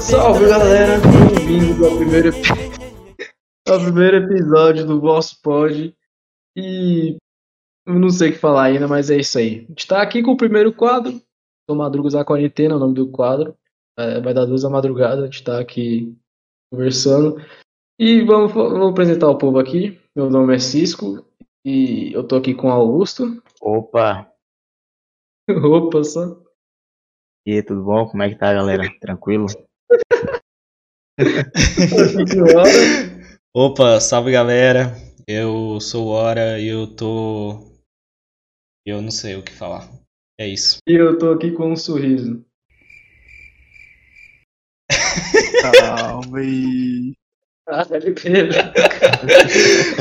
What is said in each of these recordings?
Salve galera, bem-vindos ao primeiro, ao primeiro episódio do vosso pod. E eu não sei o que falar ainda, mas é isso aí. A gente tá aqui com o primeiro quadro, do Madrugas da Quarentena, é o nome do quadro. É, vai dar duas da madrugada, a gente tá aqui conversando. E vamos, vamos apresentar o povo aqui. Meu nome é Cisco e eu tô aqui com o Augusto. Opa, Opa, só. E aí, tudo bom? Como é que tá, galera? Tranquilo? Opa, salve galera. Eu sou o Hora e eu tô. Eu não sei o que falar. É isso. E eu tô aqui com um sorriso. Salve! Ah, deve ter.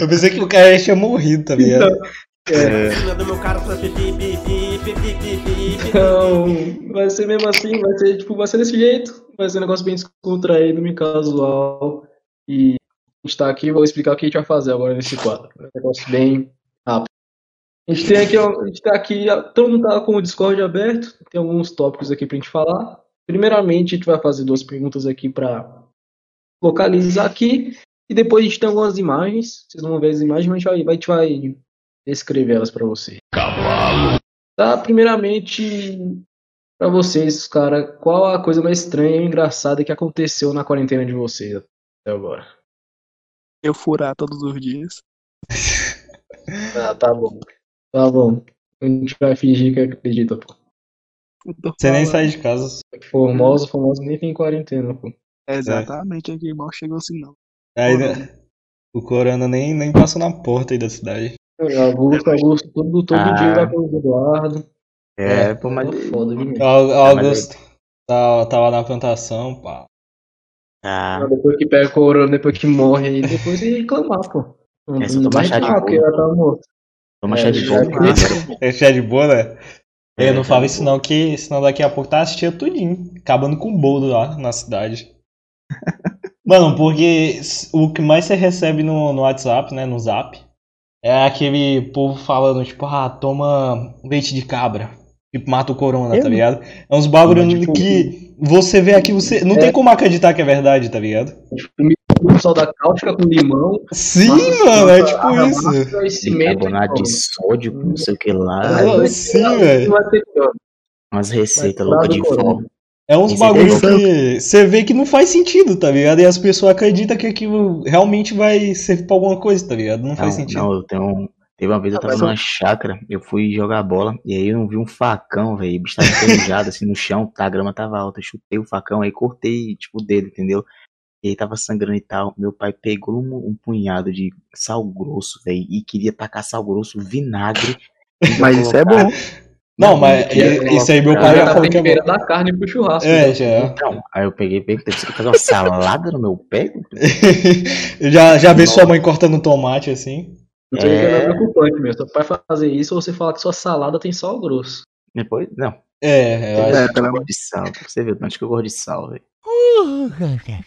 Eu pensei que o cara tinha morrido, tá ligado? É. Cima então, vai ser mesmo assim, vai ser, tipo, vai ser desse jeito. Vai ser um negócio bem descontraído, bem casual. E a gente tá aqui, vou explicar o que a gente vai fazer agora nesse quadro. É um negócio bem rápido. A gente tem aqui, a gente tá aqui, todo mundo tá com o Discord aberto, tem alguns tópicos aqui pra gente falar. Primeiramente, a gente vai fazer duas perguntas aqui para localizar aqui. E depois a gente tem algumas imagens. Vocês vão ver as imagens, mas a gente vai, vai, vai elas para você. Cavalo Tá, primeiramente, pra vocês, cara, qual a coisa mais estranha e engraçada que aconteceu na quarentena de vocês até agora? Eu furar todos os dias. Ah, tá bom. Tá bom. A gente vai fingir que acredita, pô. Você nem sai de casa. Formosa, Formosa nem tem quarentena, pô. Exatamente, aqui mal chegou assim não. Aí, né, o Corona nem, nem passou na porta aí da cidade. Augusto, Augusto, todo, todo Ah. dia vai com o Eduardo. É, pô, mas. Tá foda? O Au- Augusto tá, tava na plantação, pá. Ah, Depois que pega o corona, depois que morre, aí depois ele reclamar, pô. Não, É, só tomar chá de bolo. ela tá toma É, chá de bolo primeiro. É cheio de boa, né? É, Eu não chá falo isso não, que senão daqui a pouco tá assistindo tudinho. Acabando com o bolo lá na cidade. Mano, porque o que mais você recebe no, no WhatsApp, né, no Zap, é aquele povo falando, tipo, ah, toma leite de cabra. Tipo, mata o corona, tá Eu? ligado? É uns bagulho Mas, tipo, que você vê aqui, você não é- tem como acreditar que é verdade, tá ligado? O sal da cáustica com limão. Sim, mano, é tipo a isso. cimento, então. de sódio, com não sei o que lá. Ah, sim, velho. Umas receitas loucas de forma. É uns bagulho que você vê que não faz sentido, tá ligado? E as pessoas acreditam que aquilo realmente vai servir pra alguma coisa, tá ligado? Não faz Não, sentido. não, eu tenho. Teve uma vez eu Ah, tava numa chácara, eu fui jogar bola, e aí eu não vi um facão, velho. O bicho tava enferrujado assim no chão, tá, a grama tava alta. Eu chutei o facão, aí cortei, tipo, o dedo, entendeu? E aí tava sangrando e tal. Meu pai pegou um, um punhado de sal grosso, velho, e queria tacar sal grosso, vinagre. Mas isso é bom. Não, mas que é- e- isso aí meu pai Já tá falou que é bom. temperando a carne pro churrasco. É, né? já. Então, aí eu peguei, peguei, você fazer uma salada no meu pé? já, já vê sua mãe cortando tomate assim. Isso aí É. é preocupante mesmo. Seu pai fazer isso ou você falar que sua salada tem sal grosso. Depois, não. É, eu acho. É, Eu pelo gosto de sal. Você vê o tanto que eu gosto de sal, velho.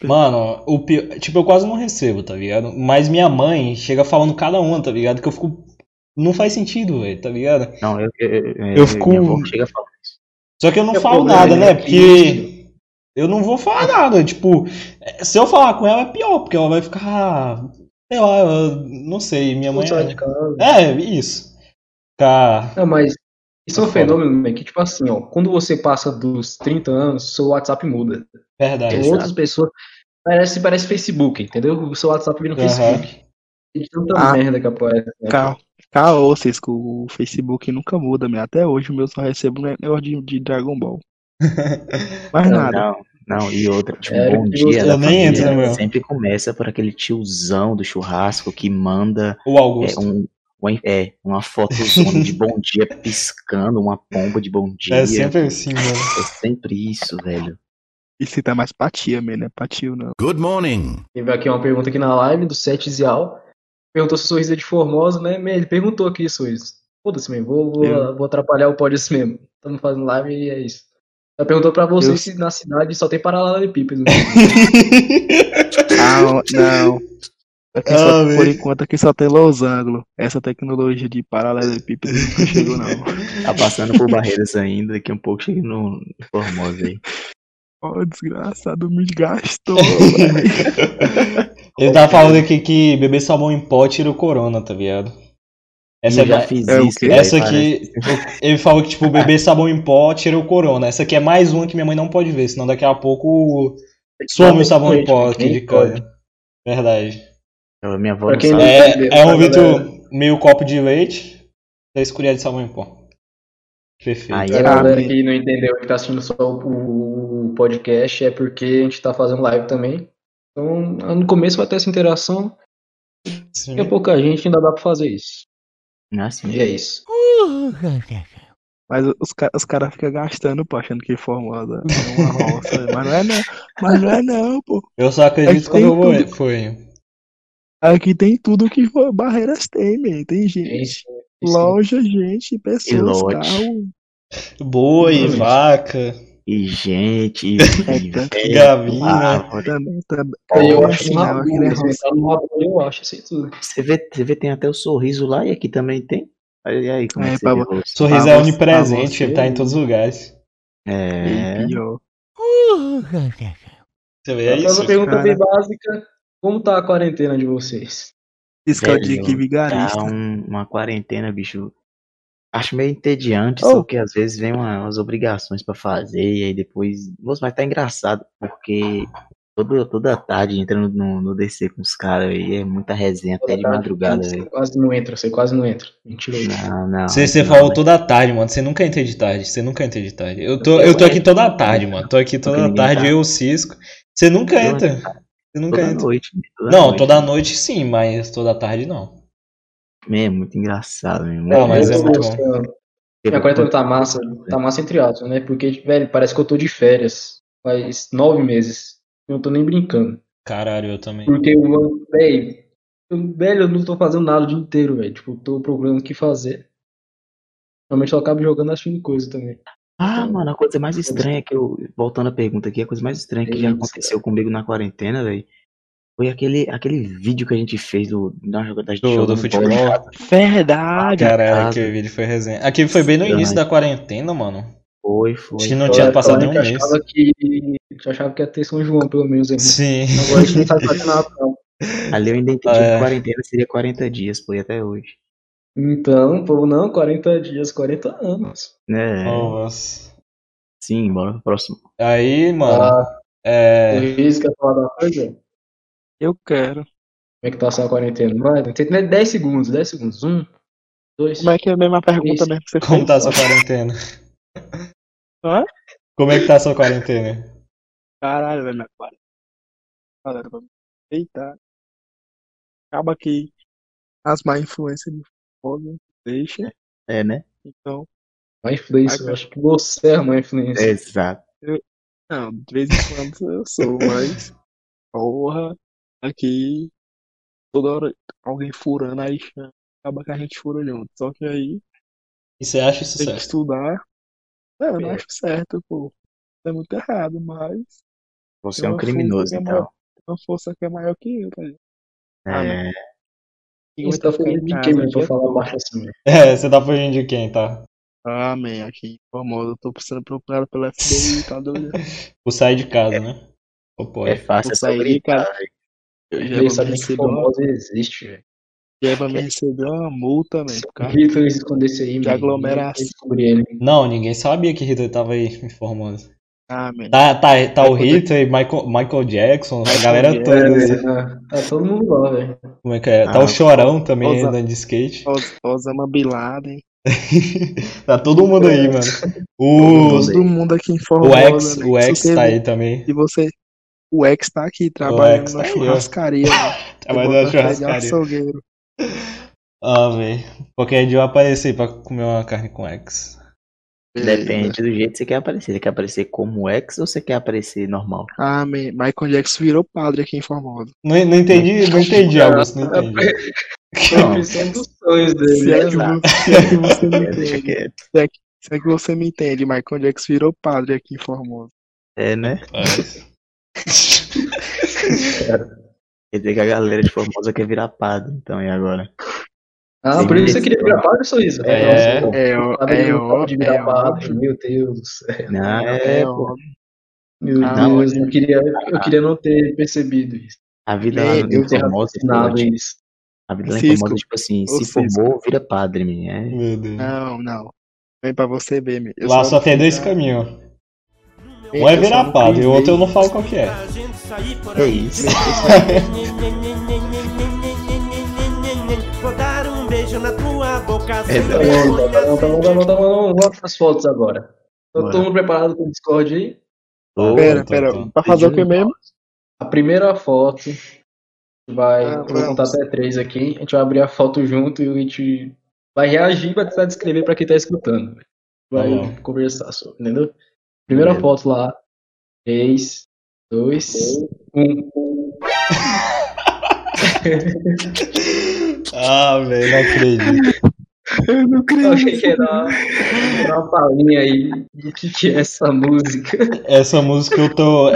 Mano, o pi- tipo, eu quase não recebo, tá ligado? Mas minha mãe chega falando cada uma, tá ligado? Que eu fico. Não faz sentido, velho, tá ligado? Não, eu, eu, eu, Eu fico- Minha avó chega a falar isso. Só que eu não É falo nada, né? né? Porque eu não vou falar nada. Tipo, se eu falar com ela é pior, porque ela vai ficar. Sei lá, eu não sei. Minha mãe. Casa. É, isso. Ficar. Não, mas isso é um Tá fenômeno, né, que tipo assim, ó, quando você passa dos 30 anos, seu WhatsApp muda. Verdade. Tem Exato. outras pessoas. Parece, parece Facebook, entendeu? O seu WhatsApp vira um Aham. Facebook. Tem tanta Ah. merda que aparece. Né? Caô, caô, Cisco, o Facebook nunca muda, meu. Até hoje o meu só recebo um negócio de, de Dragon Ball. Mais Não, nada. Não, não, e outra, tipo, É, bom dia da família no meu. sempre começa por aquele tiozão do churrasco que manda O é, Augusto. um, uma- é, uma fotozona de bom dia piscando, uma pomba de bom dia. É sempre assim, mano. É sempre isso, velho. E se tá mais patia, man, não é patio, não. Good morning. Teve aqui uma pergunta aqui na live do Sete Zial. Perguntou se o sorriso é de Formosa, né? Ele perguntou aqui, sorriso. Foda-se mesmo, vou, vou, Eu- vou atrapalhar o pódio assim mesmo. Estamos fazendo live e é isso. Ela perguntou pra você Eu- se na cidade só tem paralelepípedo. Ah, não. Aqui Ah, só, por enquanto aqui só tem losango. Essa tecnologia de paralelepípedo nunca chegou, não. Tá passando por barreiras ainda, daqui a um pouco chega no no Formosa aí. Ó, desgraçado, me gastou. Ele tá falando aqui que beber salmão em pó tira o corona, tá ligado? Essa eu é já mais- fiz é isso. Essa parece. aqui, ele falou que, tipo, beber sabão em pó tira o corona. Essa aqui é mais uma que minha mãe não pode ver, senão daqui a pouco some o sabão em pó aqui de casa. Verdade. Eu- Minha avó não quem sabe. É, é um tá, litro, meio copo de leite, três colheres de sabão em pó. Perfeito. Aí A é galera que não entendeu que tá assistindo só o, o podcast é porque a gente tá fazendo live também. Então, no começo vai ter essa interação. Sim. Daqui a pouca gente ainda dá pra fazer isso. É assim. E é isso. Mas os, os caras ficam gastando, pô, achando que Formosa é uma roça. mas não é não. Mas não é não, pô. Eu só acredito quando eu vou. Foi. Aqui tem tudo que Barreiras tem, man. Tem gente. Loja, gente, pessoas, carro. Boi, vaca. E gente, e, e galinha. árvore. Também, também. eu acho assim, uma é eu acho aí tudo. Você vê, você vê, tem até o sorriso lá e aqui também tem. E aí, como é, É, pra Sorriso Pra é onipresente, ele tá em todos os lugares. É. Você vê uma isso? pergunta cara. bem básica. Como tá a quarentena de vocês? Isso que é vigarista. Tá um- uma quarentena, bicho. Acho meio entediante, Oh. só que às vezes vem uma- umas obrigações pra fazer e aí depois. Nossa, mas tá engraçado, porque toda, toda tarde entrando no, no DC com os caras aí, é muita resenha até de madrugada, Você quase não entra, você quase não entra. Mentira. Não, não. Você, você não, falou toda tarde, mano. Você nunca entra de tarde. Você nunca entra de tarde. Eu tô, eu tô aqui toda tarde, mano. Tô aqui toda tarde, tá. eu, o Cisco. Você nunca Toda entra. Você nunca Toda entra. noite. Toda Não, noite. toda noite sim, mas toda tarde não. É muito engraçado, meu. Não, mas é muito gostando. Minha quarentena tá massa, tá massa entre aspas, né? Porque, velho, parece que eu tô de férias. Faz nove meses. Eu não tô nem brincando. Caralho, eu também. Porque, velho, eu, velho, eu não tô fazendo nada o dia inteiro, velho. Tipo, eu tô procurando o que fazer. Normalmente eu acabo jogando assistindo coisa também. Ah, mano, a coisa mais estranha que eu. Voltando à pergunta aqui, a coisa mais estranha que já Isso. aconteceu comigo na quarentena, velho. Foi aquele, aquele vídeo que a gente fez do, da jogada da gente Do, do bola futebol. casa. Verdade. Caralho, aquele vídeo foi resenha. Aquele foi bem no início da quarentena, mano. Foi, foi. Acho que não Eu- tinha passado um realmente mês. achava que, a gente achava que ia ter São João, pelo menos, ainda. Sim. Agora a gente não sabe fazer nada, não. Ali eu ainda entendi É. que quarentena seria 40 dias, foi até hoje. Então, pô, não, 40 dias, 40 anos. É, Nossa. sim, bora pro próximo. Aí, mano, Ah, é. Luiz, quer falar da coisa? Eu quero. Como é que tá essa quarentena? Vai, tem 10 segundos, 10 segundos. Um, dois. Como é que é a mesma pergunta Isso. mesmo que você Como fez? tá a sua quarentena? Hã? Como é que tá a sua quarentena? Caralho, velho, minha quarentena. Galera, vamos deitar. Acaba que as má influências me fodem, deixa. É, né? Então, Má influência, eu acho que você é má influência. Exato. não, de vez em quando eu sou, mas. Porra, aqui. Toda hora alguém furando aí. Acaba que a gente fura junto. Só que aí E você acha isso tem que certo? estudar. Não, eu não É. acho certo, pô. É muito errado, mas Você Tem é um uma criminoso, que é então. tem uma força que é maior que eu, tá ligado? Ah, É, Quem Você aguenta tá ficar em falando de casa quem, o né? Pra dia falar todo? baixo assim, velho. É, você tá fugindo de quem, tá? Ah, man, aqui em Formosa eu tô precisando procurar pela FBI, tá doido? Por sair de casa, né? Ou pode. é fácil, é Vou só sair, gritar, cara. velho. Eu já sabe que receber uma, Formosa existe, velho. já vou me receber uma multa, causa Rita escondesse aí, de mano. aglomeração. Descobri ele. Não, ninguém sabia que Hitler tava aí em Formosa. Ah. Tá, tá, tá o Vai Hitler, Michael, Michael Jackson, a galera Jackson, toda. É, assim. velho, tá- tá todo mundo lá, velho. Como é que é? Tá Ah, o Chorão também Osa- andando de skate. Os- Osama Bin Laden. tá todo mundo aí, mano. O. Todo mundo aqui em o Formosa, X, man. o Se X você tá aí também. E você. O X tá aqui trabalhando X na tá churrascaria, mano. Trabalhando na churrascaria. açougueiro. Ah, velho. Qualquer dia eu aparecer pra comer uma carne com X. Depende do jeito que você quer aparecer. Você quer aparecer como ex ou você quer aparecer normal? Ah, man. Michael Jackson virou padre aqui em Formosa. Não, não entendi, não entendi, Augusto, não entendi. Profissão dos sonhos dele, Se é, né? que se é que você me É, entende. Se é, que, se é que você me entende, Michael Jackson virou padre aqui em Formosa. É, né? É. Quer dizer que a galera de Formosa quer virar padre, então, e agora? Ah, Sim, por isso você queria virar padre, Sorriso? É. Nossa. É, Padre é, não ó- pode virar é padre, óbvio. meu Deus do céu. Não, É, é, pô. Meu Ah, Deus, olha. eu queria, eu queria não ter percebido isso. A vida Bem, lá Eu no raciocinado tipo, isso. a vida lá em famosa, tipo assim, se Cisco. boa, vira padre, man. É, Meu Deus. Não, não. Vem pra você ver, meu. Eu Lá só não tem dois caminhos. Um é padre, fiz o outro eu não falo qual que é. é isso. Vou dar um beijo na tua boca É, tá Tá bom, tá bom, tá bom, tá bom, tá. Vamos pras fotos agora. Tá todo mundo preparado com o Discord aí? Ô, Pera, pera. Pra fazer o que mesmo? A primeira foto vai. Ah, vou contar até três aqui. A gente vai abrir a foto junto e a gente vai reagir, vai tentar descrever pra quem tá escutando. Vai Legal. conversar sobre, entendeu? Primeira Beleza. foto lá. Três, dois, um. Ah, velho, não acredito. Eu não Eu achei que era, era uma palhinha aí do que, que é essa música. Essa música eu tô.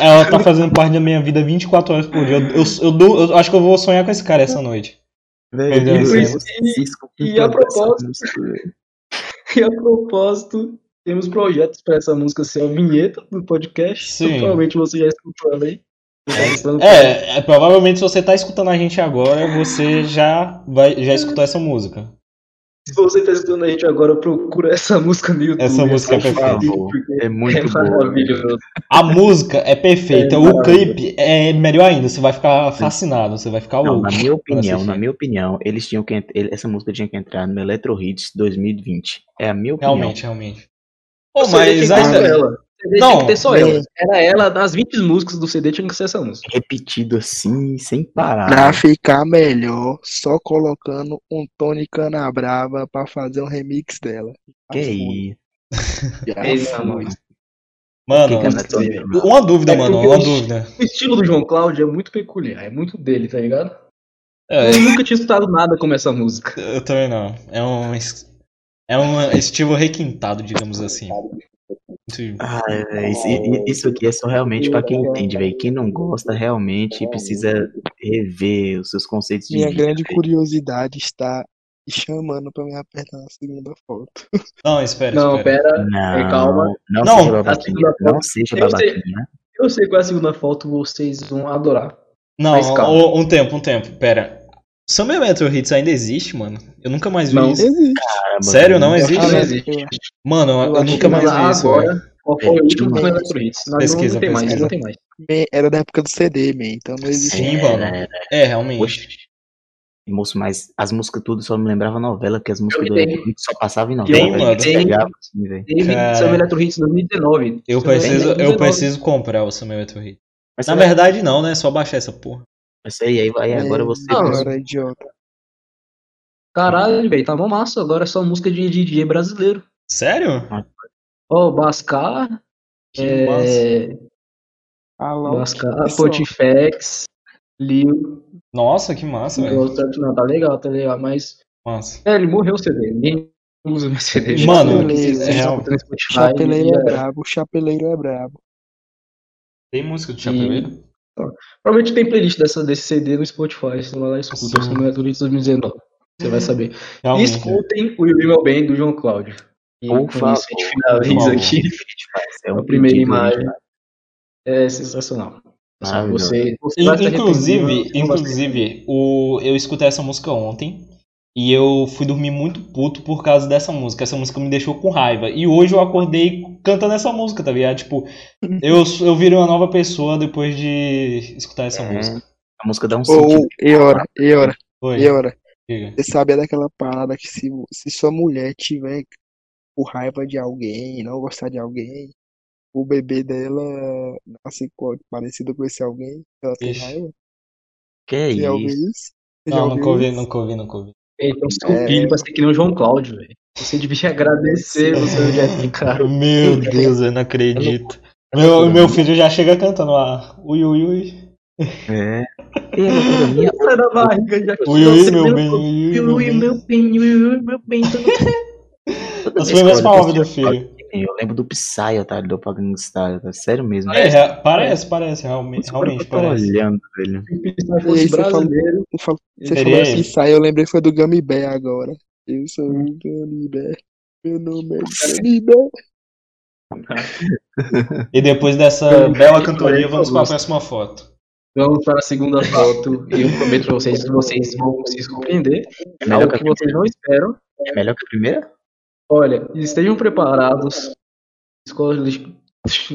Ela tá fazendo parte da minha vida 24 horas por dia. Eu, eu, eu, dou- eu acho que eu vou sonhar com esse cara essa noite. Velho, Cisco com E a propósito-. E a propósito, temos projetos pra essa música ser a vinheta do podcast. Sim. Então, provavelmente você já escutou ela aí. Tá É, é, provavelmente se você tá escutando a gente agora, você já, vai, já escutou essa música. Se você tá escutando a gente agora, procura essa música no YouTube. Essa música é perfeita. É muito é boa. maravilhoso. A música é perfeita, É o clipe é melhor ainda, você vai ficar fascinado, você vai ficar Não, louco. na minha opinião, na minha opinião, eles tinham que essa música tinha que entrar no Electro Hits 2020. É a minha opinião. Realmente, realmente. Pô, mas só ainda. ela. O CD Não, tinha que ter só ela. Era ela, das 20 músicas do CD tinha que ser essa música. Repetido assim, sem parar. Pra ficar melhor, só colocando um Tony Canabrava pra fazer um remix dela. Que isso? Mano, uma dúvida, É mano, uma dúvida. O estilo do João Cláudio é muito peculiar, é muito dele, tá ligado? É, Eu nunca tinha escutado nada como essa música. eu também não. É um. É um estilo requintado, digamos assim. Muito- Ah, é, isso, i- isso aqui é só realmente pra quem entende, velho. Quem não gosta realmente precisa rever os seus conceitos de Minha vida, grande velho. curiosidade está me chamando pra me apertar na segunda foto. Não, espera, Não, espera. pera. Não, calma. não, Não, seja a babaquinha. Não seja Eu sei. babaquinha. Eu sei qual é a segunda foto, vocês vão adorar. Não, um, um tempo, um tempo, pera. Summer Metro Hits ainda existe, mano? Eu nunca mais vi Não. isso. Existe. Caramba, Sério, não existe? Não existe. Mano, eu, Eu nunca que mais vi isso, agora, velho. qual foi o É, último uma- Electro Hits? Não, Pesquisa, não tem mais, pesquisa. não tem mais. Era da época do CD, man, então não existe. Sim, É, mano. é, É, realmente. Oxe. Moço, mas as músicas tudo só me lembrava novela, porque as músicas do. Electro só passavam em Tem, novela. velho. mano, Eu tem. pegava assim. Teve Cara. Summer Electro Hits 2019. Eu preciso, Electro eu 2019. preciso comprar o Summer Metro Hits. Na verdade, não, né? Só baixar essa porra. Mas aí, aí, aí agora você. Não, Agora, idiota. Caralho, velho, tá bom massa. Agora é só música de DJ brasileiro. Sério? Ó, Bascar, Que é, Alô, Bascar, pessoal. Pontifex, Lil. Nossa, que massa, velho. Outra- Não, tá legal, tá legal, mas. Massa. É, ele morreu o CD. Ninguém usa mais CD. Mano, é real. Chapeleiro e é brabo, chapeleiro é brabo. Tem música do Chapeleiro? Provavelmente tem playlist dessa, desse CD no Spotify. Você vai lá e escuta. Sim. Hits 2019. Você vai saber. E Realmente. escutem o You Be My Band do João Cláudio. E Por com favor, isso a gente finaliza favor. aqui. É A um primeira imagem. né? É sensacional. Você, você Inclusive, inclusive, o, eu escutei essa música ontem e eu fui dormir muito puto por causa dessa música. Essa música me deixou com raiva. E hoje eu acordei cantando essa música, tá ligado? Tipo, eu, eu virei uma nova pessoa depois de escutar essa É, música. A música dá um sentido. e hora, e hora, e hora. diga. Você sabe daquela parada que se, se sua mulher tiver com raiva de alguém, não gostar de alguém, o bebê dela nasce parecido com esse alguém, ela tem Ixi. raiva. Que já ouviu isso? isso? Já Não, ouviu nunca ouvi, isso? nunca ouvi, nunca ouvi. Então, seu É. filho vai ser que nem o João Cláudio, velho. Você devia agradecer o seu Jeff, cara. Meu Deus, eu não acredito. Meu, meu filho já chega cantando lá. Ui, ui, ui. É. Barriga já. Ui, ui, meu bem, ui, ui, meu bem. meu bem, ui, ui, meu bem. As que eu olho palavras do filho. Eu lembro do Psy, tá? Do Pagan Style, tá? Sério mesmo. É, rea- parece, parece, realmente, realmente eu tô parece. olhando, velho. Se E aí você falou- Você falou, Seria falou assim, sai, eu lembrei foi do Gummy Bear agora. Eu sou o Gummy Bear. Meu nome é Gummy Bear. E depois dessa bela cantoria, vamos para a próxima foto. Vamos para a segunda foto. E eu prometo pra vocês que vocês vão se surpreender. É melhor Algo que que vocês não esperam. É melhor que a primeira? Olha, estejam preparados. psicolo-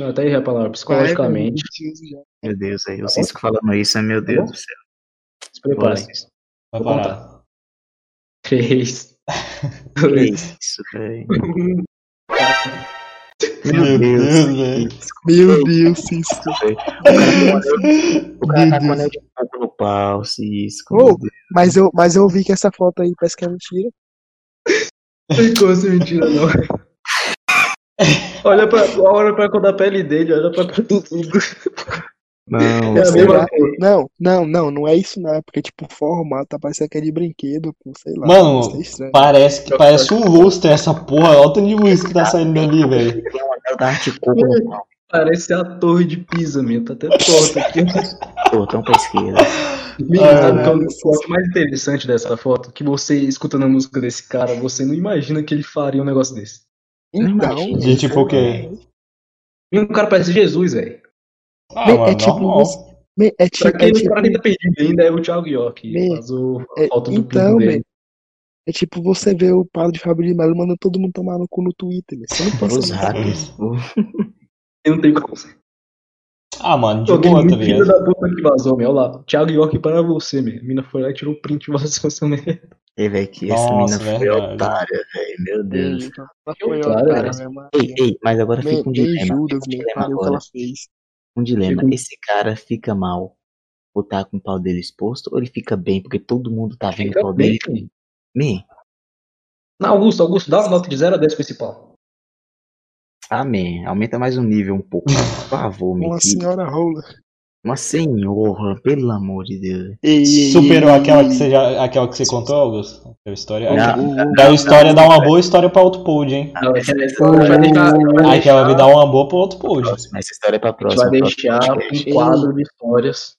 Até errei a palavra. Psicologicamente. Meu Deus, aí o Cisco falando isso, é meu Deus do céu. Se preparem. Vai parar. 3, Que 2, isso, velho. 1. Meu Deus. velho. Meu Deus, Cisco. O cara tá com Meu anel de fogo no pau, Cisco. Meu Deus. Mas eu, mas eu vi que essa foto aí parece que é mentira. Não sem mentira, não. Olha pra, olha pra cor da pele dele, olha pra cor do tudo. Não, É sei lá. Não, não, não, não é isso não. É porque, tipo, o formato tá parecendo que de brinquedo, pô, sei lá. Mano, é. Parece que parece um lustre essa porra. Olha o tanto de luz que tá saindo dali, velho. Tem Parece a torre de Pisa, meu. Tá até torta aqui. Tortão pra esquerda. Menino, Ah, sabe qual é o mais interessante dessa foto? Que você, escutando a música desse cara, você não imagina que ele faria um negócio desse. Então. De tipo o quê? E um cara parece Jesus, velho. Ah, é tipo normal. me- é Pra tipo, quem é não tipo, para quem tá perdido ainda, é o Thiago York. Me- Faz o, a é- foto do então, dele. é tipo você ver o padre de Fábio de Melo mandando todo mundo tomar no cu no Twitter, velho. Você não pode Os hackers. Eu não tem como. Ah, mano, de Alguém boa, tá filho ligado? da puta que vazou, meu. Olha lá. Thiago York para você, meu. A mina foi lá e tirou o print e vazou essa merda. Ei, velho, que essa Nossa, mina foi verdade. otária, velho. Meu Deus. Ela foi otário, otária, né? meu Ei, ei, mas agora Nem, fica um dilema. Judas, um dilema o que agora. ela fez. Um dilema. Fica Esse cara fica mal por estar com o pau dele exposto ou ele fica bem porque todo mundo tá vendo o Fica pau bem, dele? Man, Não, Augusto, Augusto, dá uma nota de 0 a 10 pra esse pau. Amém. Aumenta mais o nível um pouco. Por favor, meu. Uma senhora rola. Uma senhora, pelo amor de Deus. Ei, Superou aquela que você já, aquela que você contou, Augusto? Aquela história. Não, Aquela- Aquela história dá uma boa história pra outro pod, hein? Não, essa essa vai deixar, vai Aquela deixar, me dá uma boa pra outro pod. Próxima, essa história é pra a gente próxima. vai deixar um quadro de histórias.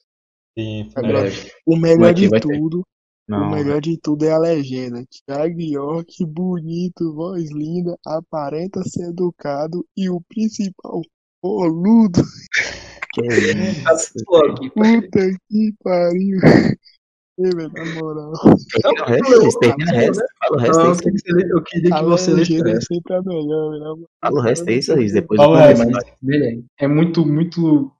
Sim, Agora, é. O melhor de vai tudo, o Não, melhor de tudo é a legenda. Thiago York, bonito, voz linda, aparenta ser educado e o principal, boludo. que isso. Puta que pariu. Ei, velho, na moral. Termina o resto, termina o resto. Fala o resto Não, aí. eu queria que você- lesse é moral. Fala o resto aí. Depois eu velho, é muito, muito.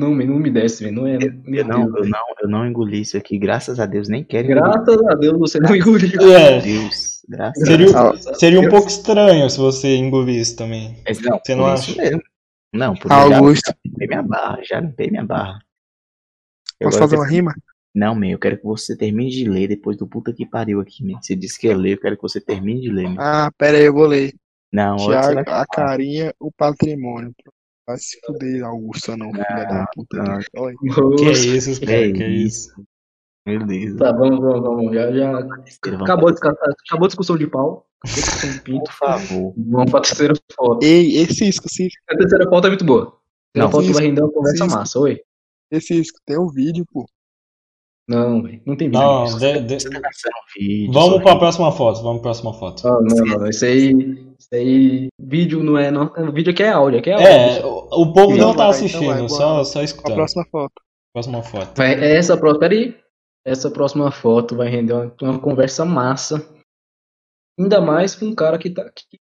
Não, me- não me desce, velho. Não é. Meu Eu não, Deus, eu não, eu não engoli isso aqui. Graças a Deus, nem quero. Graças a Deus você não engoliu. Meu É, Deus, graças seria, a Deus. seria um pouco estranho se você engolisse também. Mas não, Você não acha? isso mesmo. Não, por já Augusto, limpei minha barra, já limpei minha barra. Eu posso fazer uma quero- rima? Não, man, eu quero que você termine de ler depois do puta que pariu aqui, man. Você disse que ia ler, eu quero que você termine de ler, man. Ah, pera aí, eu vou ler. Não, Tiago, a carinha, o patrimônio. Vai se fuder, Augusto, não, filha da puta. não. Olha. Que é isso, cara? É Que é isso? Deus. Tá, vamos, vamos, vamos. Já, já acabou a, discussão, acabou a discussão de pau. A discussão de pinto. Por favor. Vamos pra terceira foto. Ei, esse Cisco, Cisco, A terceira foto é muito boa. A terceira Não, foto Cisco, vai render uma conversa Cisco. massa. Oi? esse Cisco, tem um vídeo, pô. Não, velho. Não tem vídeo. Não, de- de- tá vamos pra próxima foto. Vamos pra próxima foto. Ah, não, não, não. Isso aí. Isso aí. Vídeo não é. Não, o vídeo aqui é áudio. Aqui é áudio. É, o, o povo Então não tá vai, assistindo, então vai, só, só A escutando. próxima foto. Próxima foto. Vai, essa próxima. Peraí. Essa próxima foto vai render uma, uma conversa massa. Ainda mais com um cara que tá aqui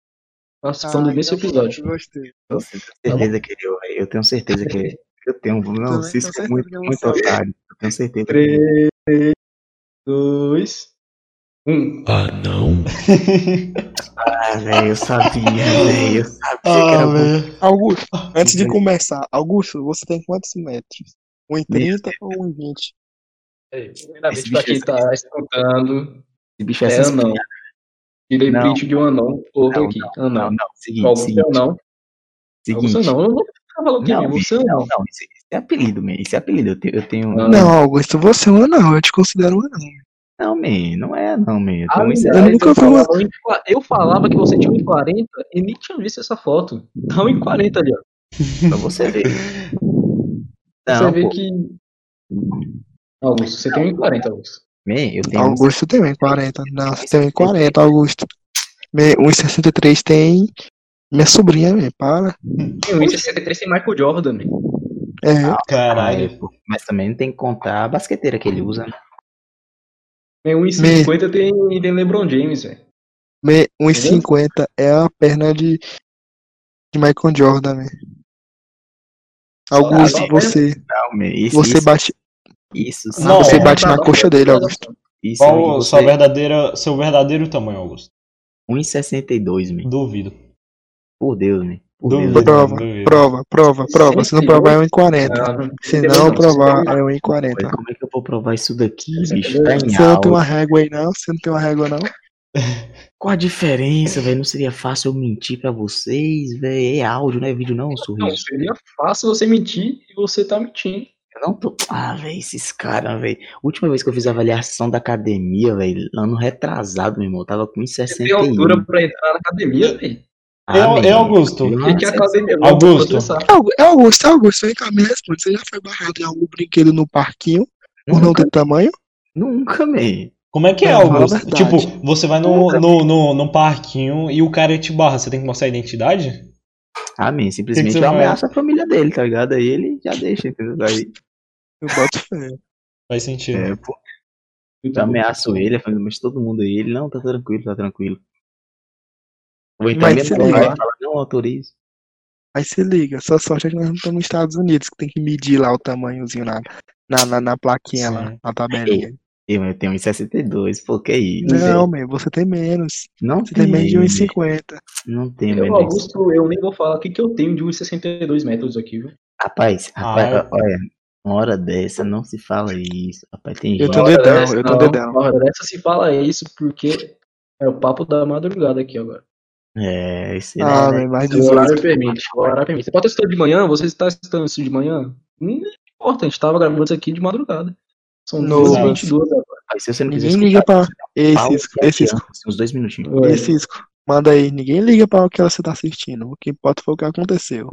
participando Ah, desse então episódio. Gostei. Eu tenho certeza que ele. Eu tenho certeza que ele. Eu tenho. Não, tenho é muito, certeza que eu muito otário. Eu tenho certeza. 3, 2, 1. Ah, velho, eu sabia, velho. Eu sabia que ah, era bom. velho. Augusto, antes de começar, Augusto, você tem quantos metros? 1,30 ou 1,20? Primeiramente, Esse pra bicho quem é tá escutando, Esse bicho é é anão. Tirei Não. print de um anão, outro Não, aqui. Não, Anão. não. Seguinte, Qual você é seguinte. anão? seguinte. Você não, eu não vou ficar falando quem é, Não, você não, não. não, isso é apelido, man. Isso é apelido. Eu tenho. Eu tenho Ah. Não, Augusto, você é um anão, eu te considero um anão. Não, man, não é, não, man. Eu Ah, um eu nunca eu, falava, eu falava que você tinha 1,40 e nem tinha visto essa foto. Tá 1,40 ali, ó. pra você ver. Você Não, vê pô, que. Augusto, você tem 1,40, Augusto. man, eu tenho. Augusto tem 1,40. Não, você tem 1,40, Augusto. Me- 1,63 tem Minha sobrinha, velho, para. Tem 1,63 tem Michael Jordan, né? É, Caralho. pô. Mas também não tem que contar a basqueteira que ele usa, né? Tem 1,50 tem, tem LeBron James, velho. me- 1,50 é a perna de, de Michael Jordan, velho. Augusto, Ah, você, Não, meu, isso, você isso, bate, isso sim. Não, você bate na coxa dele, Augusto. Isso, Qual o você, sua verdadeira, seu verdadeiro tamanho, Augusto? 1,62, meu. Duvido. Por Deus, meu. Por Duvido. Prova, duvido. prova, prova, prova. Se não provar, é 1,40. Ah, Se não provar, é Mas 1,40. como é que eu vou provar isso daqui, bicho? Tá em Você não tem uma régua aí, não? Você não tem uma régua, não? Qual a diferença, velho? Não seria fácil eu mentir pra vocês, velho? É áudio, não é vídeo, não, Não, sorriso. seria fácil você mentir e você tá mentindo. Eu não tô. Ah, velho, esses caras, velho. Última vez que eu fiz avaliação da academia, velho, ano retrasado, meu irmão, eu tava com Você tem altura 1,61. pra entrar na academia, velho. Meu eu, Augusto. que, que é academia? Augusto. É Augu- É Augusto, é Augusto, vem cá, me responde. Você já foi barrado em algum brinquedo no parquinho por não Nunca, ter tamanho? nunca, man. Como é que é, Não, Augusto? Tipo, você vai no, no, no, no parquinho e o cara te barra, você tem que mostrar a identidade? Ah, man, simplesmente eu faz? ameaço a família dele, tá ligado? Aí ele já deixa, entendeu? Aí, Eu boto fé. Faz sentido. é, pô, eu ameaço ele, a família, mas todo mundo aí, ele, não, tá tranquilo, tá tranquilo. Vou entrar Mas mesmo se liga. não autorizo. Aí se liga, sua sorte é que nós não estamos nos Estados Unidos, que tem que medir lá o tamanhozinho na, na, na, na plaquinha lá, Sim. na tabelinha. Eu, eu tenho 1,62, pô, que isso? Não, meu, você tem menos. não Você tem menos de velho. 1,50. Não tem, Eu, velho. Augusto, eu nem vou falar o que, que eu tenho de 1,62 metros aqui, viu? Rapaz, rapaz, Ah, olha, uma hora dessa não se fala isso. Rapaz, tem Eu hora dedão, dessa, eu não, dedão. uma hora dessa se fala isso porque é o papo da madrugada aqui agora. É, esse Ah, né? velho, mais Se o horário 18. permite. O horário permite. Você pode estar de manhã, você está estudando isso de manhã? Não importa, a gente tava gravando isso aqui de madrugada. São No- 2h22 agora. Mas se você não quiser Ninguém liga pra. Ei, Cisco, ei, Cisco, uns dois minutinhos. ei, Cisco. Manda aí, ninguém liga pra o que você tá assistindo. O que importa foi o que aconteceu.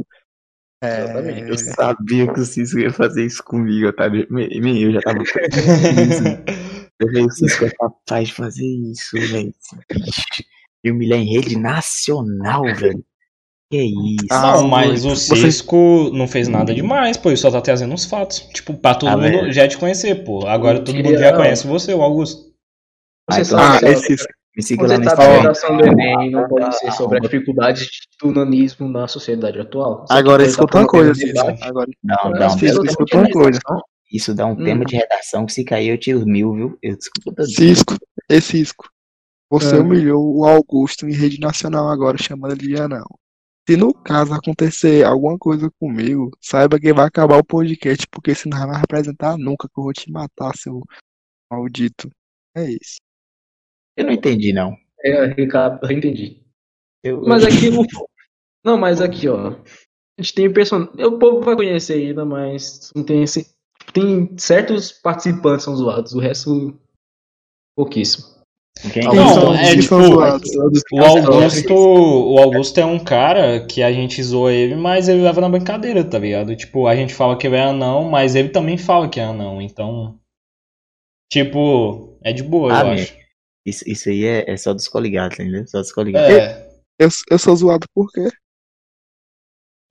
É, Exatamente. Eu sabia que o Cisco ia fazer isso comigo, tá? Me- me- Eu já tava com isso. Eu falei, o Cisco é capaz de fazer isso, velho. Esse bicho. E humilhar em rede nacional, velho. Que isso? Ah, não, mas o você- Cisco não fez nada demais, pô, ele só tá trazendo uns fatos. Tipo, pra todo Ah, mundo velho. já te conhecer, pô. Agora todo mundo já conhece você, o Augusto. Você Ah, sabe, Ah, esse Cisco. Me siga lá Você no a Instagram. redação do Enem não pode ser sobre as dificuldades do nanismo na sociedade atual. Aqui Agora escuta uma coisa, Cisco. Agora, Não, não, Cisco, escuta uma coisa. Isso dá um Hum. tema de redação que se cair eu tiro mil, viu? Eu desculpa Cisco, ei, Cisco. Você Ah. humilhou o Augusto em rede nacional agora, chamando ele de anão. Se no caso acontecer alguma coisa comigo, saiba que vai acabar o podcast, porque senão não vai representar nunca, que eu vou te matar, seu maldito. É isso. Eu não entendi, não. É, Ricardo, eu entendi. Eu, Mas aqui o. Não, mas aqui, ó. A gente tem person... O povo vai conhecer ainda, mas não tem esse. Tem certos participantes são zoados, o resto. pouquíssimo. Quem? Não, são- é tipo, zoados. O Augusto, o Augusto é um cara que a gente zoa ele, mas ele leva na brincadeira, tá ligado? Tipo, a gente fala que ele é anão, mas ele também fala que é anão, então. Tipo, é de boa, Ah, eu acho. Isso, isso aí é, é só dos coligados, entendeu? Só dos coligados. É. Eu, eu sou zoado por quê?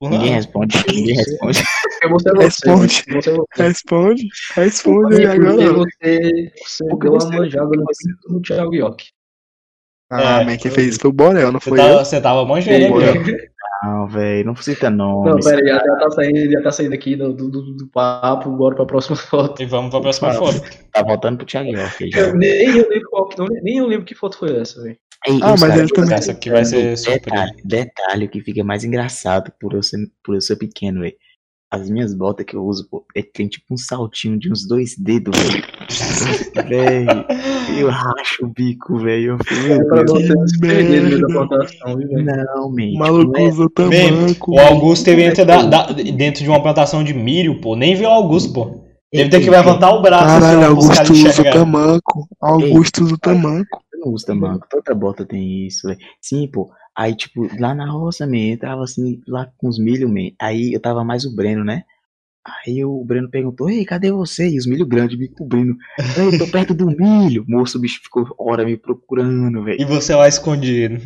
Ninguém responde, ninguém responde. Você é você. Responde. mano. Você é você. Responde, responde E agora. porque você, você deu uma manjada no pinto do Thiago York. Ah, É. man, quem fez isso foi o Borel, não Você foi tava, eu? você tava manjando Não, aqui, ó. Não, velho, não cita Não, nomes. pera aí, já, já tá saindo, já tá saindo aqui do, do, do- papo, bora pra próxima foto. E vamos pra próxima Ah, foto. Tá voltando pro Thiago York. Eu, nem eu lembro qual, não, nem eu lembro que foto foi essa, velho. Ei, Ah, mas caras ele também- Essa aqui vai ser. Detalhe, detalhe, o que fica mais engraçado por eu ser, por eu ser pequeno, velho. As minhas botas que eu uso, pô, é, tem tipo um saltinho de uns dois dedos, velho. Velho, eu racho o bico, velho. É meu pra Deus. você se perder no meio da plantação, viu, velho? Não, man. O maluco é- usa Bem, tamanco. o Augusto ele entra da- da- dentro de uma plantação de milho, pô. Nem vê o Augusto, pô. Ele tem que levantar o braço Caralho, assim, pros caras Augusto usa enxergarem. tamanco. Augusto usa tamanco. Não uso tamanco, toda bota tem isso, velho. Sim, pô. Aí, tipo, lá na roça, man, eu tava assim, lá com os milho, man. Aí eu tava mais o Breno, né? Aí o Breno perguntou, ei, cadê você? E os milho grandes me cobrindo. Eu tô perto do milho. Moço, o bicho ficou hora me procurando, velho. E você lá escondido.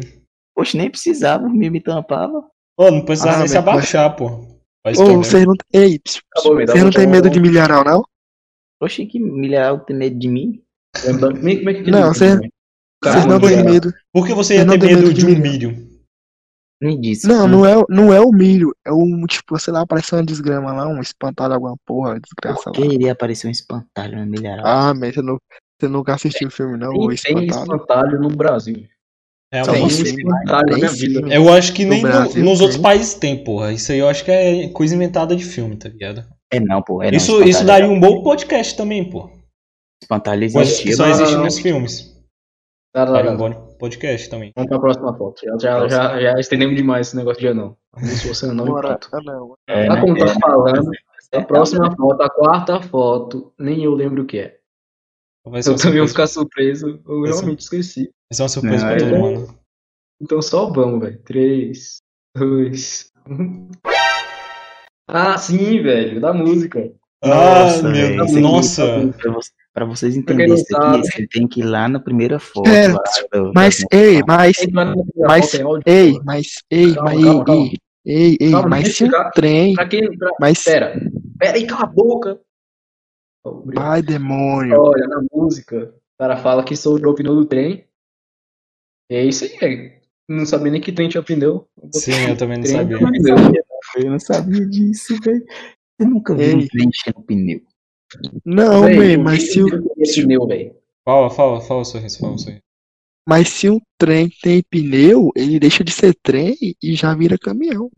Poxa, nem precisava, o milho me tampava. Ô, não precisava Ah, nem se abaixar, pô. Ô, vocês não. Ei, Tá vocês não tem medo de milharal, não? Poxa, que milharal tem medo de mim? É como é que Não, você. Vocês não têm medo. Por que você ia não ter medo medo de de um milho. milho? Nem disse. Não, não é, não é o milho. É um, tipo, sei lá, parece uma desgrama lá, um espantalho, alguma porra, desgraça Por que lá. iria aparecer um espantalho no milharal? Ah, mas você, não, você nunca assistiu o filme, não? O Nem tem espantalho. espantalho no Brasil. Só tem Realmente. sim, espantalho na tem vida. Eu acho que No nem no- Brasil nos tem. outros países tem, porra. Isso aí eu acho que é coisa inventada de filme, tá ligado? É não, pô. É não, isso, espantalho isso daria um bom podcast também, pô. Espantalho existia. só não, existe não, nos não. filmes. Tá, tá, Daria tá. um bom podcast também. Vamos pra próxima foto. Já, já, já, já estendemos demais esse negócio de anão. Se você não, Bora. pronto. Ah, não. É, Tá né? como tá falando, a É, próxima foto, a quarta foto, nem eu lembro o que é. Vai ser Eu também vou ficar surpreso, eu Vai ser- realmente esqueci. vai ser uma surpresa Não, pra é- todo mundo. Então só vamos, velho. 3, 2, 1. Ah, sim, velho, da música. Ah, Nossa, meu Deus. aqui, Nossa. Pra vocês entenderem isso aqui, você tem que ir lá na primeira foto. Pera, lá do- Mas, da- ei, mas, Mas- é ei, mas, ei, Calma, mas, calma, calma. ei, ei, ei, Calma, mas se um explicar. trem, Pra quem. Pra... mas, Pera, pera aí, cala a boca. Ai, demônio, Olha, na música, o cara fala que sobrou o pneu do trem. E é isso aí, velho. Não sabia nem que trem tinha pneu. Sim, eu também não sabia. Eu não sabia disso, velho. Você nunca viu um trem enchendo pneu. Não, Véi, man, mas se, o, tinha pneu. Fala, fala, fala, sorriso, fala, sorriso. mas se um trem tem pneu, ele deixa de ser trem e já vira caminhão,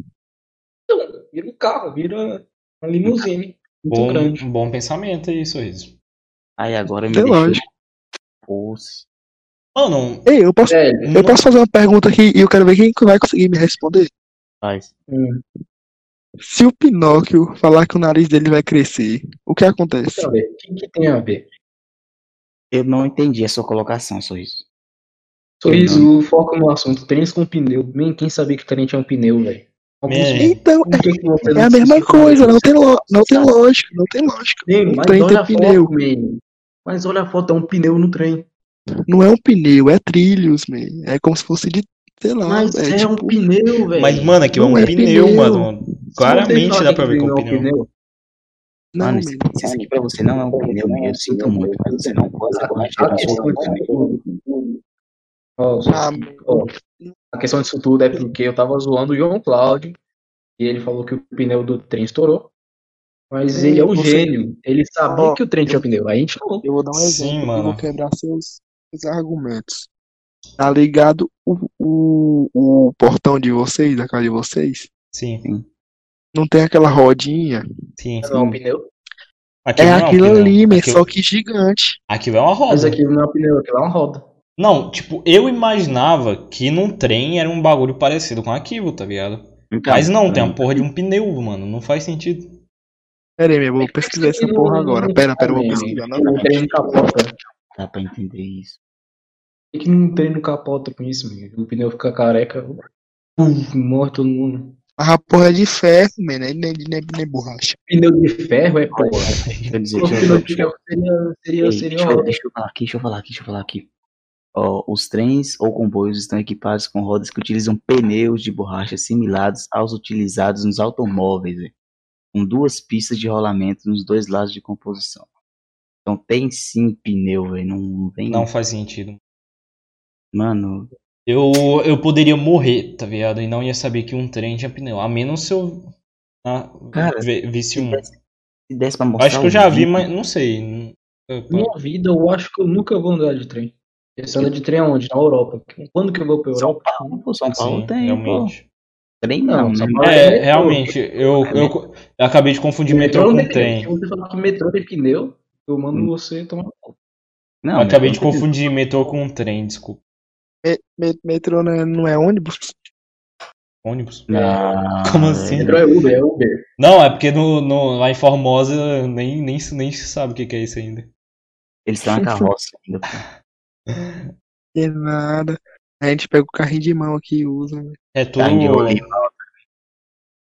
Então, vira um carro, vira uma limusine. Muito Bom, grande. um bom pensamento aí, sorriso. Aí agora me É deixou. lógico. Poxa. Mano, ei, eu posso, Velho, eu posso fazer uma pergunta aqui e eu quero ver quem vai conseguir me responder, Faz. hum, se o Pinóquio falar que o nariz dele vai crescer, o que acontece? O que, que tem a ver? Eu não entendi a sua colocação, Sorriso. Sorriso, foca no assunto. Trens com pneu. Nem quem sabia que trem tinha um pneu, velho. Alguns- Man. Então, Por que é, não é a mesma coisa, não tem, lo, não tem lógica, não tem lógica. Sim, Um mas trem olha tem a pneu. foto, man. Mas olha a foto, é um pneu no trem. Não é um pneu, é trilhos, man. É como se fosse de, sei lá, Mas é, é, um tipo, pneu, velho. mas, mano, aqui é um é pneu, pneu. mano. Claramente dá pra ver que é um não pneu. não, Mano, man. isso, isso aqui pra você não é um pneu. Eu sinto muito, mas você não pode ser correto. A questão disso tudo. Ó, ó, a questão disso tudo é porque eu tava zoando o João Cláudio e ele falou que o pneu do trem estourou. Mas Sim, ele é um gênio. Ele sabia que o trem tinha pneu. A gente não. Eu vou dar um Sim, exemplo e mano. vou quebrar seus, seus argumentos. Tá ligado o, o, o portão de vocês, da casa de vocês? Sim, Não tem aquela rodinha? sim. Não é um pneu. Aquilo É não um aquilo pneu. ali, man, Aquilo- só que gigante. Aquilo é uma roda. Mas aquilo não é um pneu, aquilo é uma roda. Não, tipo, eu imaginava que num trem era um bagulho parecido com aquilo, tá ligado? Então, Mas não, tem pra a mim, porra de um pneu, mano. Não faz sentido. Pera aí, meu, eu vou pesquisar essa porra agora. Pera, pera, eu vou pesquisar. Não, não capota. Dá pra entender isso. Por que que não trem não capota com isso, meu? O pneu fica careca. Puf, morre todo mundo. Mas a porra é de ferro, man, nem, nem, nem, nem borracha. Pneu de ferro é porra. Deixa eu dizer, deixa eu, deixa eu, seria, seria, Ei, seria deixa, eu, deixa eu falar aqui, deixa eu falar aqui, deixa eu falar aqui. Ó, os trens ou comboios estão equipados com rodas que utilizam pneus de borracha similares aos utilizados nos automóveis, com duas pistas de rolamento nos dois lados de composição. Então tem sim pneu, velho, não, não vem. Não faz sentido. Mano, Eu, eu poderia morrer, tá ligado? E não ia saber que um trem tinha pneu. A menos se eu ah, Cara, visse se um. desse, se desse pra mostrar Acho que eu já vi, mas não sei. Eu- Minha vida, eu acho que eu nunca vou andar de trem. Você anda de trem aonde? Na Europa. Quando que eu vou pra São Europa? Paulo, pô, São Paulo Sim, tem, realmente. pô. Trem Não, não, São né? Paulo É, metrô. realmente, eu, eu, eu acabei de confundir metrô não com tem trem. Se você falar que metrô tem pneu, eu mando Hum. você tomar. Não, acabei de metrô confundir metrô com trem, desculpa. Me- me- metrô não é, não é ônibus? Ônibus? Não, Como assim? Metrô é Uber, é Uber. Não, é porque no, no- lá em Formosa nem, nem, se- nem se sabe o que, que é isso ainda. Eles estão na carroça ainda, pô. Que nada. A gente pega o carrinho de mão aqui e usa. né? É tudo Rolim.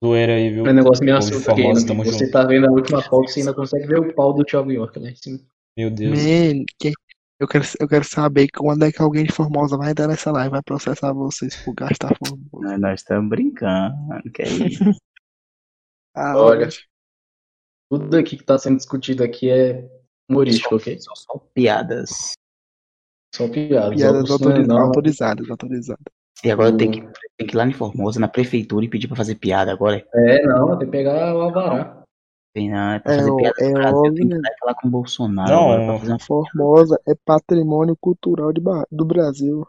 zoeira aí, viu? É um negócio meio assunto aqui. Né? Você junto. tá vendo a última foto, você ainda consegue ver o pau do Thiago York lá em cima. Meu Deus. Man, quem, Eu quero, eu quero saber quando é que alguém de Formosa vai entrar nessa live vai processar vocês por gastar Formosa. Nós- Nós estamos brincando. Que é isso? Ah, Olha. Tudo aqui que tá sendo discutido aqui é humorístico, ok? São só piadas. São piadas. piadas Não, autori- não, autorizadas, autorizadas. E agora tem que, tem que ir lá em Formosa, na prefeitura, e pedir pra fazer piada agora. É, não, tem que pegar o Alvará. Tem não, é pra É, fazer ó, piada é Brasil, tem que óbvio. e falar com o Bolsonaro. Não, agora pra fazer uma Formosa é patrimônio cultural de Ba- do Brasil.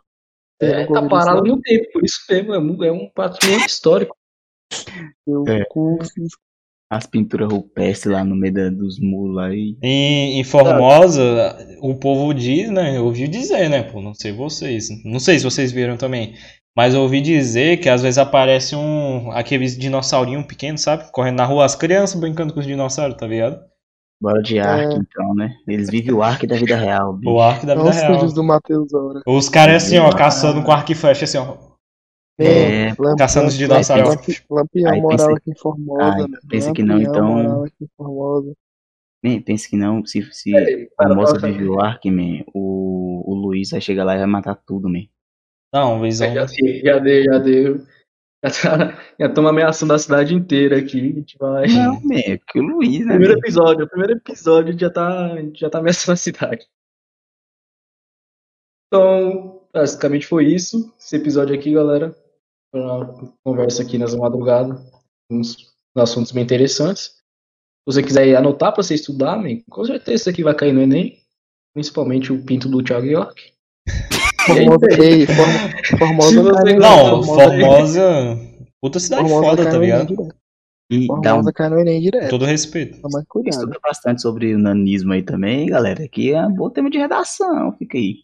É, tá parado no tempo, por isso mesmo, é um, é um patrimônio histórico. É. Eu curso, as pinturas rupestres lá no meio da- dos muros lá e. Em, em Formosa, o povo diz, né? Eu ouvi dizer, né? Pô, não sei vocês. Não sei se vocês viram também. Mas eu ouvi dizer que às vezes aparece um. aqueles dinossaurinho pequeno, sabe? Correndo na rua, as crianças brincando com os dinossauros, tá ligado? Bora de arco, então, né? Eles vivem o arco da vida real. bicho. O arco da vida os real. filhos do Matheus. Os caras assim, ó, caçando com arco e flecha, assim, ó. É, Lamp- caçando os dinossauros. lamp- Lampião Aí moral pensa- aqui em Formosa, Ai, né? pensa que não, então-. Man, pensa que não, se, se É, a moça nossa, vive o arco, man, o, o Luiz vai chegar lá e vai matar tudo, man. Não, Luizão. Já, já deu, já deu. Já tá, estamos ameaçando a cidade inteira aqui. A gente vai. Não, é que o Luiz, né? Primeiro episódio, o primeiro episódio a gente já tá, já tá ameaçando a cidade. Então, basicamente foi isso. Esse episódio aqui, galera. Foi uma conversa aqui nessa madrugada. Uns assuntos bem interessantes. Se você quiser anotar pra você estudar, man, com certeza isso aqui vai cair no Enem. Principalmente o pinto do Thiago York. Formosa, É ei, Form- Formosa no- Não, Formosa- Formosa. Puta cidade Formosa foda, tá ligado? E dá um, Formosa cai no Enem Com direto. todo respeito. Toma cuidado. estuda bastante sobre o nanismo aí também, galera. Aqui é um bom tema de redação, fica aí.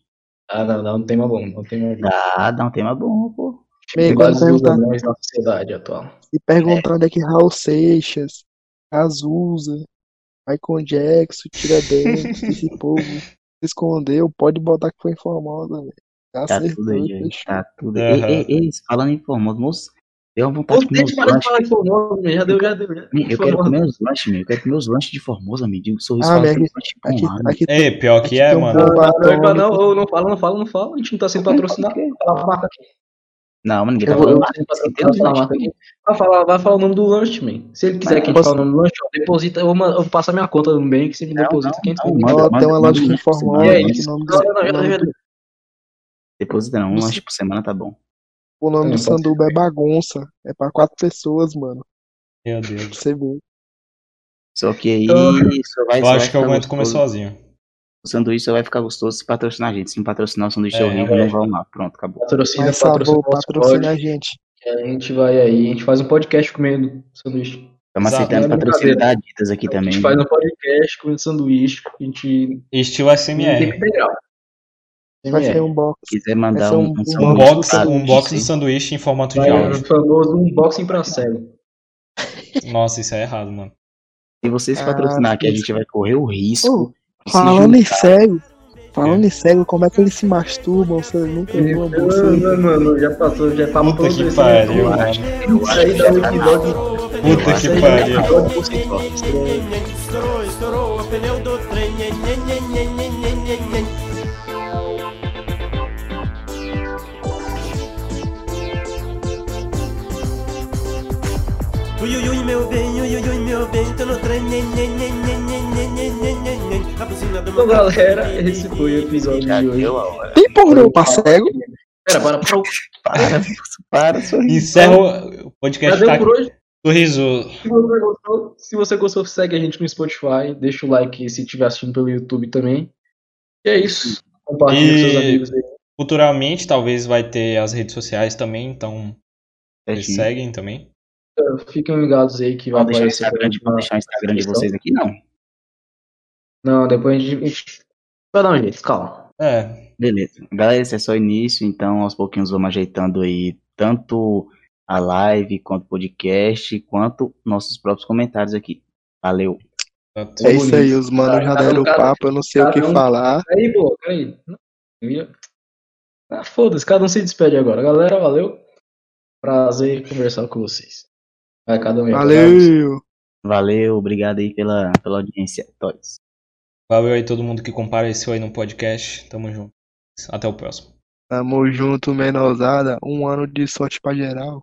Ah, não, não, um tema bom. Um tema bom. Dá, dá um tema bom, pô. Quando sociedade atual. Se perguntar onde é que Raul Seixas, Azusa, Michael Jackson, Tiradentes, esse povo se escondeu, pode botar que foi em Formosa, velho. Tá Acertou, tudo aí, gente. Tá tudo aí. Ei, ei, ei, falando em Formosa, moço, deu uma vontade de comer eu de lanches. falar de Formosa, já deu, já deu. Já Man, Eu quero comer os lanches, meu. Eu quero comer os lanches de Formosa, me diga. Sorriso Ah, que aqui- Ei, pior que é, um mano. Não, não, não, não, fala, não fala, não fala. A gente não tá sendo patrocinado. Fala a marca aqui. Não, mas ninguém tá Eu falando eu lanches aqui. Vai falar, vai falar o nome do lanche, man. Se ele quiser que a gente fale o nome do lanche, ó, deposita, eu, vou eu passo a minha conta no Nubank, você me deposita não, 500 não, mil. manda, Ó, manda, tem uma loja um aqui em lanche por Formosa, semana, E é que isso. Não, não, não, o já nome deu, já do, deu. Deposita não, um lanche por semana tá bom. o nome É, do sanduba é bagunça. É pra quatro pessoas, mano. Meu Deus. você ver. Só que aí só vai, Eu só vai acho que eu aguento comer sozinho. O sanduíche só vai ficar gostoso se patrocinar a gente. Se não patrocinar o sanduíche é, horrível, é. não vão lá. Pronto, acabou. Patrocina, Mais patrocina, patrocina a gente. a gente vai aí, a gente faz um podcast comendo sanduíche. Estamos aceitando é patrocínio da. Adidas aqui A também. gente faz um podcast comendo sanduíche, a gente Estilo SMR. Integral. Vai ser É. um box. Se quiser mandar um, um- um um Um sanduíche box, pra um box de sanduíche em formato de Vai, áudio. o famoso unboxing pra cego. Nossa, isso é errado, mano. Se vocês Ah, patrocinar aqui, a gente vai correr o risco de se Falando em cego, falando em cego, como é que eles se masturbam? Você nunca viu uma bolsa? Mano, mano, já passou, já falamos Puta que pariu, mano. Isso aí dá um episódio. Puta que um pariu. Então, galera, esse foi o episódio de hoje. deu a hora. Tem pornô pra cego? Pera, para, para. Para, para, sorriso. Encerra o podcast tá por hoje. Sorriso. Se você gostou, se você gostou, segue a gente no Spotify. Deixa o like se estiver assistindo pelo YouTube também. E é isso. Compartilhe com seus E- amigos aí. Futuramente, talvez vai ter as redes sociais também, então vocês Certinho. seguem também. Fiquem ligados aí que vai deixar o aparecer. Instagram, de, deixar o Instagram de vocês aqui, não. Não, depois a gente, vai dar um jeito, calma. É, Beleza. Galera, esse é só o início, então aos pouquinhos vamos ajeitando aí tanto a live, quanto o podcast, quanto nossos próprios comentários aqui. Valeu. É isso aí, os manos já deram o papo, eu não sei o que um- falar. Aí, pô, ia- Ah, foda-se, cada um se despede agora. Galera, valeu. Prazer conversar com vocês. Vai, cada um. Valeu! Valeu, obrigado aí pela, pela audiência. Toys. Valeu aí todo mundo que compareceu aí no podcast. Tamo junto. Até o próximo. Tamo junto, menosada. Um ano de sorte pra geral.